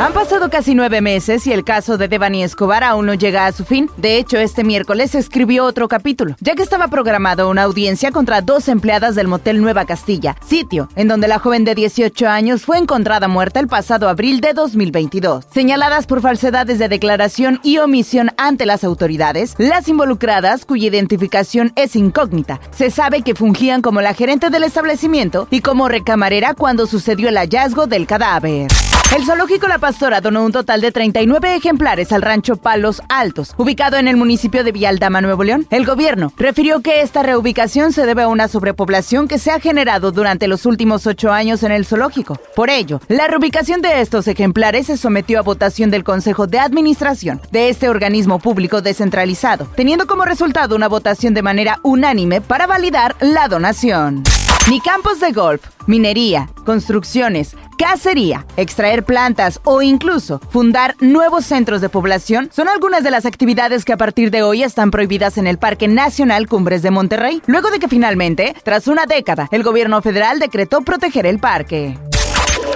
Han pasado casi nueve meses y el caso de Devani Escobar aún no llega a su fin. De hecho, este miércoles escribió otro capítulo, ya que estaba programado una audiencia contra dos empleadas del motel Nueva Castilla, sitio en donde la joven de 18 años fue encontrada muerta el pasado abril de 2022. Señaladas por falsedades de declaración y omisión ante las autoridades, las involucradas, cuya identificación es incógnita, se sabe que fungían como la gerente del establecimiento y como recamarera cuando sucedió el hallazgo del cadáver. El zoológico La Pastora donó un total de 39 ejemplares al rancho Palos Altos, ubicado en el municipio de Vialdama, Nuevo León. El gobierno refirió que esta reubicación se debe a una sobrepoblación que se ha generado durante los últimos ocho años en el zoológico. Por ello, la reubicación de estos ejemplares se sometió a votación del Consejo de Administración de este organismo público descentralizado, teniendo como resultado una votación de manera unánime para validar la donación. Ni campos de golf, minería, construcciones, cacería, extraer plantas o incluso fundar nuevos centros de población son algunas de las actividades que a partir de hoy están prohibidas en el Parque Nacional Cumbres de Monterrey, luego de que finalmente, tras una década, el gobierno federal decretó proteger el parque.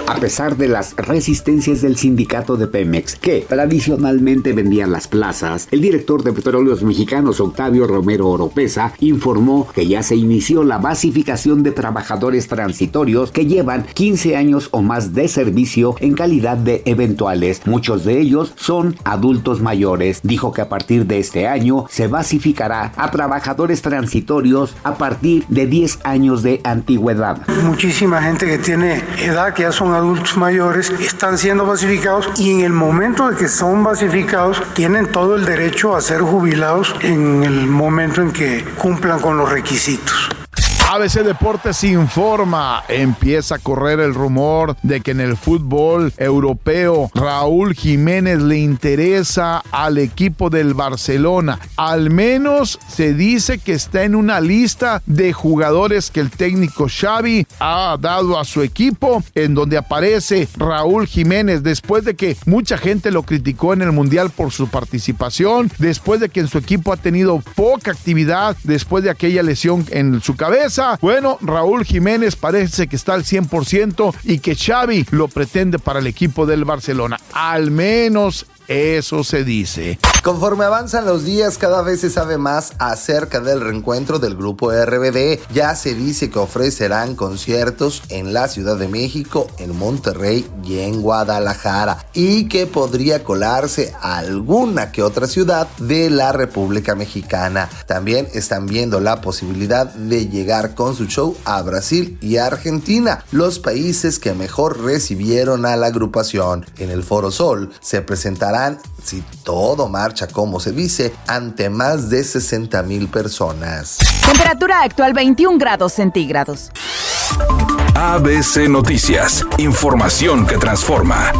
A pesar de las resistencias del sindicato de Pemex, que tradicionalmente vendían las plazas, el director de Petróleos Mexicanos, Octavio Romero Oropesa, informó que ya se inició la basificación de trabajadores transitorios que llevan 15 años o más de servicio en calidad de eventuales. Muchos de ellos son adultos mayores. Dijo que a partir de este año se basificará a trabajadores transitorios a partir de 10 años de antigüedad. Muchísima gente que tiene edad que ya son adultos mayores, están siendo basificados y en el momento de que son basificados tienen todo el derecho a ser jubilados en el momento en que cumplan con los requisitos. ABC Deportes informa, empieza a correr el rumor de que en el fútbol europeo Raúl Jiménez le interesa al equipo del Barcelona. Al menos se dice que está en una lista de jugadores que el técnico Xavi ha dado a su equipo, en donde aparece Raúl Jiménez después de que mucha gente lo criticó en el Mundial por su participación, después de que en su equipo ha tenido poca actividad después de aquella lesión en su cabeza bueno, Raúl Jiménez parece que está al 100% y que Xavi lo pretende para el equipo del Barcelona. Al menos eso se dice. Conforme avanzan los días, cada vez se sabe más acerca del reencuentro del grupo RBD. Ya se dice que ofrecerán conciertos en la Ciudad de México, en Monterrey y en Guadalajara. Y que podría colarse a alguna que otra ciudad de la República Mexicana. También están viendo la posibilidad de llegar con su show a Brasil y Argentina, los países que mejor recibieron a la agrupación. En el Foro Sol se presentará si todo marcha como se dice, ante más de 60 mil personas. Temperatura actual 21 grados centígrados. ABC Noticias, información que transforma.